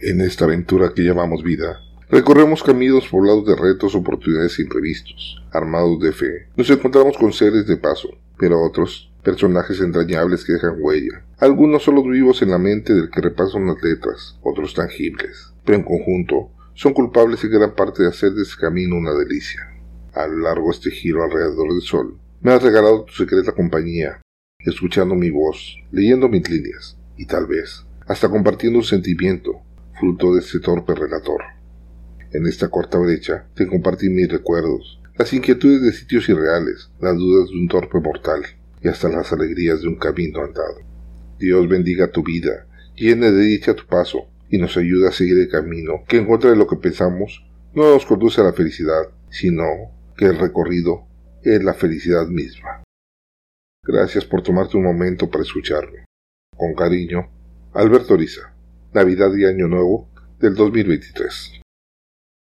En esta aventura que llamamos vida, recorremos caminos poblados de retos, oportunidades imprevistos. Armados de fe, nos encontramos con seres de paso, pero otros, personajes entrañables que dejan huella. Algunos solo vivos en la mente del que repasan las letras, otros tangibles, pero en conjunto son culpables en gran parte de hacer de ese camino una delicia. A lo largo de este giro alrededor del sol, me has regalado tu secreta compañía, escuchando mi voz, leyendo mis líneas, y tal vez hasta compartiendo un sentimiento, fruto de este torpe relator. En esta corta brecha te compartí mis recuerdos, las inquietudes de sitios irreales, las dudas de un torpe mortal y hasta las alegrías de un camino andado. Dios bendiga tu vida, llene de dicha tu paso y nos ayude a seguir el camino que en contra de lo que pensamos no nos conduce a la felicidad, sino que el recorrido es la felicidad misma. Gracias por tomarte un momento para escucharme. Con cariño, Alberto Riza. Navidad y Año Nuevo del 2023.